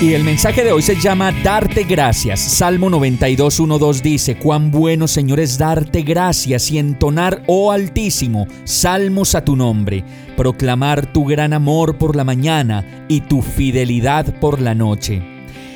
Y el mensaje de hoy se llama Darte gracias. Salmo 92, 1, 2 dice, Cuán bueno Señor es darte gracias y entonar, oh Altísimo, salmos a tu nombre, proclamar tu gran amor por la mañana y tu fidelidad por la noche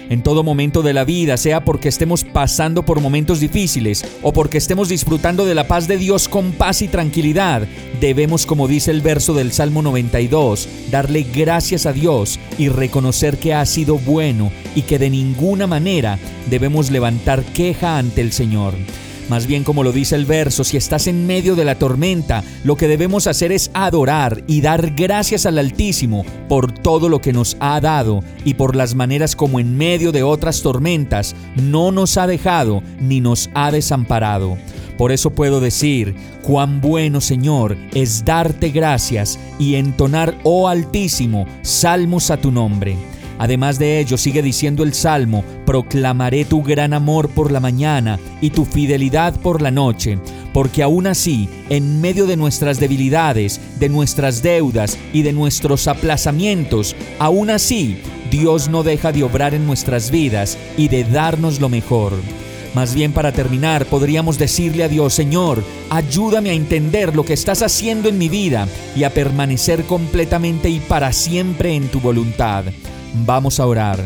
en todo momento de la vida, sea porque estemos pasando por momentos difíciles o porque estemos disfrutando de la paz de Dios con paz y tranquilidad, debemos, como dice el verso del Salmo 92, darle gracias a Dios y reconocer que ha sido bueno y que de ninguna manera debemos levantar queja ante el Señor. Más bien como lo dice el verso, si estás en medio de la tormenta, lo que debemos hacer es adorar y dar gracias al Altísimo por todo lo que nos ha dado y por las maneras como en medio de otras tormentas no nos ha dejado ni nos ha desamparado. Por eso puedo decir, cuán bueno Señor es darte gracias y entonar, oh Altísimo, salmos a tu nombre. Además de ello, sigue diciendo el Salmo, proclamaré tu gran amor por la mañana y tu fidelidad por la noche, porque aún así, en medio de nuestras debilidades, de nuestras deudas y de nuestros aplazamientos, aún así, Dios no deja de obrar en nuestras vidas y de darnos lo mejor. Más bien para terminar, podríamos decirle a Dios, Señor, ayúdame a entender lo que estás haciendo en mi vida y a permanecer completamente y para siempre en tu voluntad. Vamos a orar.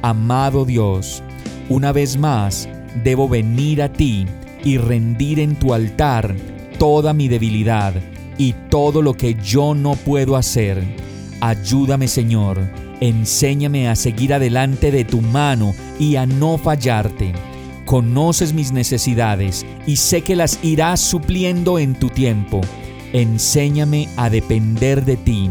Amado Dios, una vez más debo venir a ti y rendir en tu altar toda mi debilidad y todo lo que yo no puedo hacer. Ayúdame Señor, enséñame a seguir adelante de tu mano y a no fallarte. Conoces mis necesidades y sé que las irás supliendo en tu tiempo. Enséñame a depender de ti